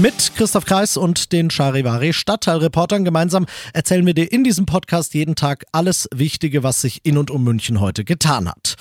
Mit Christoph Kreis und den Charivari Stadtteilreportern gemeinsam erzählen wir dir in diesem Podcast jeden Tag alles Wichtige, was sich in und um München heute getan hat.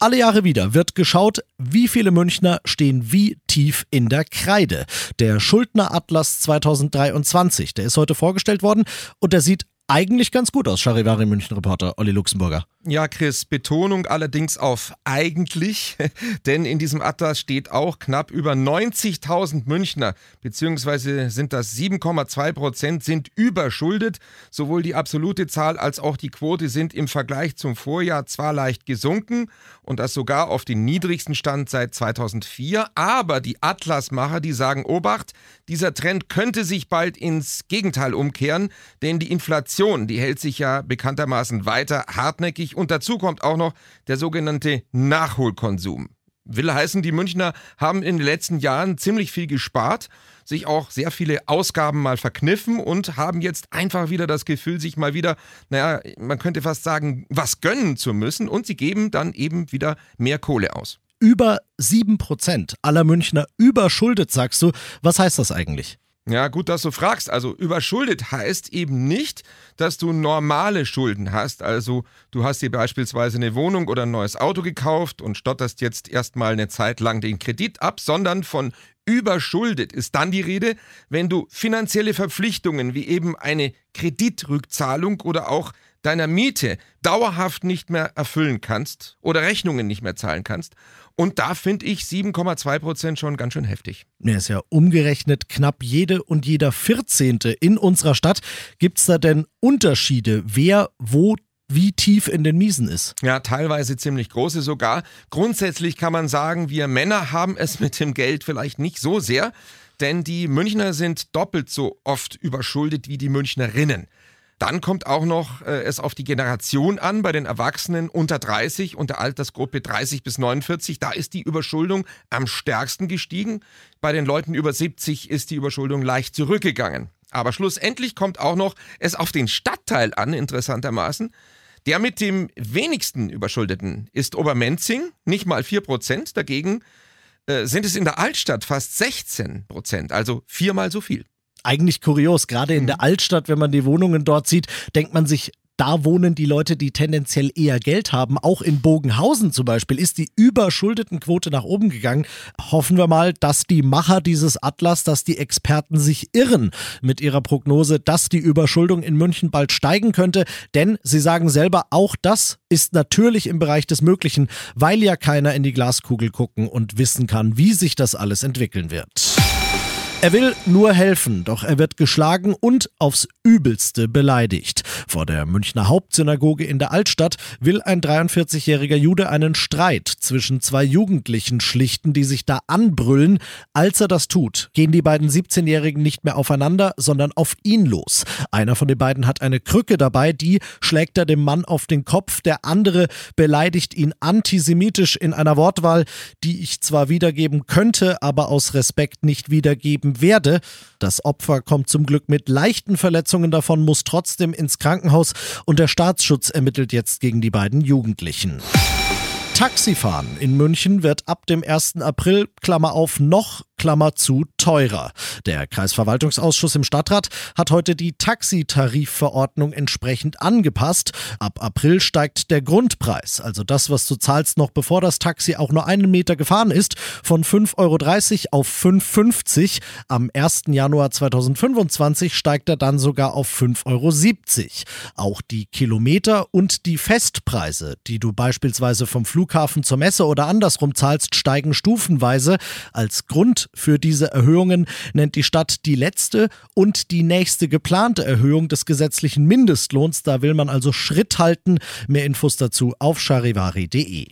Alle Jahre wieder wird geschaut, wie viele Münchner stehen wie tief in der Kreide. Der Schuldneratlas 2023, der ist heute vorgestellt worden und der sieht eigentlich ganz gut aus, Charivari München-Reporter Olli Luxemburger. Ja, Chris, Betonung allerdings auf eigentlich, denn in diesem Atlas steht auch knapp über 90.000 Münchner, beziehungsweise sind das 7,2 Prozent, sind überschuldet. Sowohl die absolute Zahl als auch die Quote sind im Vergleich zum Vorjahr zwar leicht gesunken und das sogar auf den niedrigsten Stand seit 2004, aber die Atlasmacher, die sagen, Obacht, dieser Trend könnte sich bald ins Gegenteil umkehren, denn die Inflation, die hält sich ja bekanntermaßen weiter hartnäckig und dazu kommt auch noch der sogenannte Nachholkonsum. Will heißen, die Münchner haben in den letzten Jahren ziemlich viel gespart, sich auch sehr viele Ausgaben mal verkniffen und haben jetzt einfach wieder das Gefühl, sich mal wieder, naja, man könnte fast sagen, was gönnen zu müssen und sie geben dann eben wieder mehr Kohle aus. Über 7% aller Münchner überschuldet, sagst du. Was heißt das eigentlich? Ja, gut, dass du fragst. Also überschuldet heißt eben nicht, dass du normale Schulden hast. Also du hast dir beispielsweise eine Wohnung oder ein neues Auto gekauft und stotterst jetzt erstmal eine Zeit lang den Kredit ab, sondern von überschuldet ist dann die Rede, wenn du finanzielle Verpflichtungen wie eben eine Kreditrückzahlung oder auch deiner Miete dauerhaft nicht mehr erfüllen kannst oder Rechnungen nicht mehr zahlen kannst. Und da finde ich 7,2 Prozent schon ganz schön heftig. Ja, ist ja umgerechnet knapp jede und jeder 14. in unserer Stadt. Gibt es da denn Unterschiede, wer wo wie tief in den Miesen ist. Ja, teilweise ziemlich große sogar. Grundsätzlich kann man sagen, wir Männer haben es mit dem Geld vielleicht nicht so sehr, denn die Münchner sind doppelt so oft überschuldet wie die Münchnerinnen. Dann kommt auch noch äh, es auf die Generation an. Bei den Erwachsenen unter 30 und der Altersgruppe 30 bis 49, da ist die Überschuldung am stärksten gestiegen. Bei den Leuten über 70 ist die Überschuldung leicht zurückgegangen. Aber schlussendlich kommt auch noch es auf den Stadtteil an, interessantermaßen. Der mit dem wenigsten Überschuldeten ist Obermenzing, nicht mal 4%. Dagegen äh, sind es in der Altstadt fast 16%, also viermal so viel eigentlich kurios. Gerade in mhm. der Altstadt, wenn man die Wohnungen dort sieht, denkt man sich, da wohnen die Leute, die tendenziell eher Geld haben. Auch in Bogenhausen zum Beispiel ist die Überschuldetenquote nach oben gegangen. Hoffen wir mal, dass die Macher dieses Atlas, dass die Experten sich irren mit ihrer Prognose, dass die Überschuldung in München bald steigen könnte. Denn sie sagen selber, auch das ist natürlich im Bereich des Möglichen, weil ja keiner in die Glaskugel gucken und wissen kann, wie sich das alles entwickeln wird. Er will nur helfen, doch er wird geschlagen und aufs Übelste beleidigt. Vor der Münchner Hauptsynagoge in der Altstadt will ein 43-jähriger Jude einen Streit zwischen zwei Jugendlichen schlichten, die sich da anbrüllen. Als er das tut, gehen die beiden 17-Jährigen nicht mehr aufeinander, sondern auf ihn los. Einer von den beiden hat eine Krücke dabei, die schlägt er dem Mann auf den Kopf, der andere beleidigt ihn antisemitisch in einer Wortwahl, die ich zwar wiedergeben könnte, aber aus Respekt nicht wiedergeben werde. Das Opfer kommt zum Glück mit leichten Verletzungen davon, muss trotzdem ins Krankenhaus und der Staatsschutz ermittelt jetzt gegen die beiden Jugendlichen. Taxifahren in München wird ab dem 1. April, Klammer auf, noch Klammer zu, teurer. Der Kreisverwaltungsausschuss im Stadtrat hat heute die Taxitarifverordnung entsprechend angepasst. Ab April steigt der Grundpreis, also das, was du zahlst, noch bevor das Taxi auch nur einen Meter gefahren ist, von 5,30 Euro auf 5,50 Euro. Am 1. Januar 2025 steigt er dann sogar auf 5,70 Euro. Auch die Kilometer und die Festpreise, die du beispielsweise vom Flughafen zur Messe oder andersrum zahlst, steigen stufenweise. Als Grund für diese Erhöhungen nennt die Stadt die letzte und die nächste geplante Erhöhung des gesetzlichen Mindestlohns. Da will man also Schritt halten. Mehr Infos dazu auf charivari.de.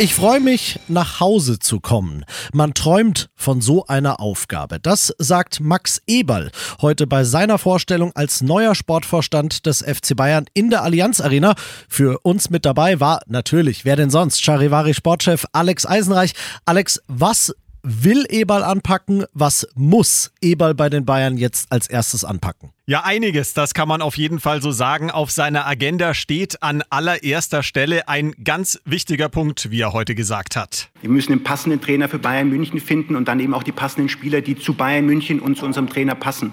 Ich freue mich, nach Hause zu kommen. Man träumt von so einer Aufgabe. Das sagt Max Eberl heute bei seiner Vorstellung als neuer Sportvorstand des FC Bayern in der Allianz Arena. Für uns mit dabei war natürlich, wer denn sonst, Charivari Sportchef Alex Eisenreich. Alex, was will Eberl anpacken? Was muss Eberl bei den Bayern jetzt als erstes anpacken? Ja, einiges, das kann man auf jeden Fall so sagen. Auf seiner Agenda steht an allererster Stelle ein ganz wichtiger Punkt, wie er heute gesagt hat. Wir müssen den passenden Trainer für Bayern München finden und dann eben auch die passenden Spieler, die zu Bayern München und zu unserem Trainer passen.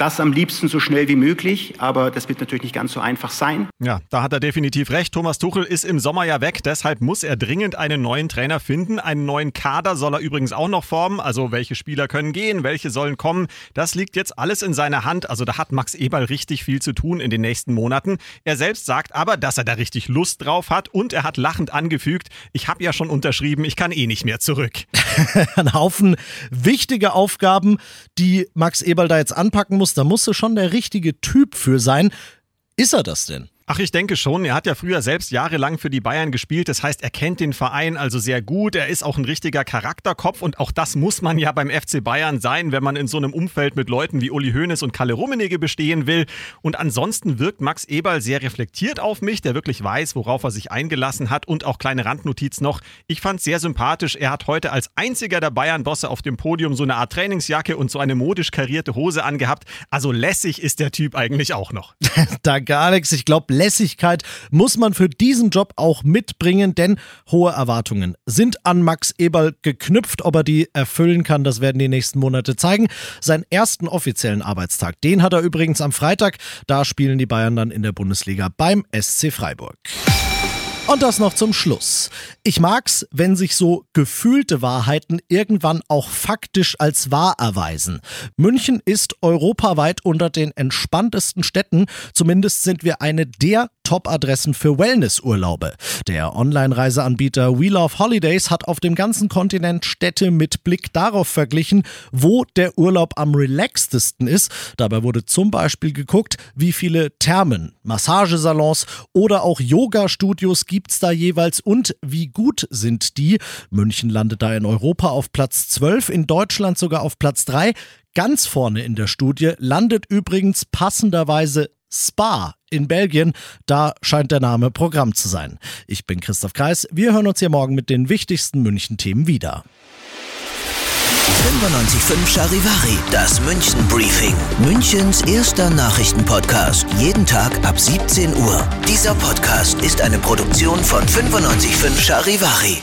Das am liebsten so schnell wie möglich, aber das wird natürlich nicht ganz so einfach sein. Ja, da hat er definitiv recht. Thomas Tuchel ist im Sommer ja weg, deshalb muss er dringend einen neuen Trainer finden. Einen neuen Kader soll er übrigens auch noch formen. Also welche Spieler können gehen, welche sollen kommen. Das liegt jetzt alles in seiner Hand. Also da hat Max Eberl richtig viel zu tun in den nächsten Monaten. Er selbst sagt aber, dass er da richtig Lust drauf hat und er hat lachend angefügt, ich habe ja schon unterschrieben, ich kann eh nicht mehr zurück. Ein Haufen wichtige Aufgaben, die Max Eberl da jetzt anpacken muss. Da musste schon der richtige Typ für sein. Ist er das denn? Ach, ich denke schon. Er hat ja früher selbst jahrelang für die Bayern gespielt. Das heißt, er kennt den Verein also sehr gut. Er ist auch ein richtiger Charakterkopf und auch das muss man ja beim FC Bayern sein, wenn man in so einem Umfeld mit Leuten wie Uli Hoeneß und Kalle Rummenigge bestehen will. Und ansonsten wirkt Max Eberl sehr reflektiert auf mich, der wirklich weiß, worauf er sich eingelassen hat. Und auch kleine Randnotiz noch. Ich fand es sehr sympathisch. Er hat heute als einziger der Bayern-Bosse auf dem Podium so eine Art Trainingsjacke und so eine modisch karierte Hose angehabt. Also lässig ist der Typ eigentlich auch noch. Danke, Alex. Ich glaube, Lässigkeit muss man für diesen Job auch mitbringen, denn hohe Erwartungen sind an Max Eberl geknüpft. Ob er die erfüllen kann, das werden die nächsten Monate zeigen. Seinen ersten offiziellen Arbeitstag, den hat er übrigens am Freitag. Da spielen die Bayern dann in der Bundesliga beim SC Freiburg. Und das noch zum Schluss. Ich mag's, wenn sich so gefühlte Wahrheiten irgendwann auch faktisch als wahr erweisen. München ist europaweit unter den entspanntesten Städten. Zumindest sind wir eine der Top-Adressen für Wellnessurlaube. Der Online-Reiseanbieter We Love Holidays hat auf dem ganzen Kontinent Städte mit Blick darauf verglichen, wo der Urlaub am relaxtesten ist. Dabei wurde zum Beispiel geguckt, wie viele Thermen, Massagesalons oder auch Yoga-Studios gibt's da jeweils und wie gut sind die. München landet da in Europa auf Platz 12, in Deutschland sogar auf Platz 3. Ganz vorne in der Studie landet übrigens passenderweise Spa in Belgien. Da scheint der Name Programm zu sein. Ich bin Christoph Kreis. Wir hören uns hier morgen mit den wichtigsten München-Themen wieder. 95.5 Charivari, das München Briefing. Münchens erster Nachrichtenpodcast. Jeden Tag ab 17 Uhr. Dieser Podcast ist eine Produktion von 95.5 Charivari.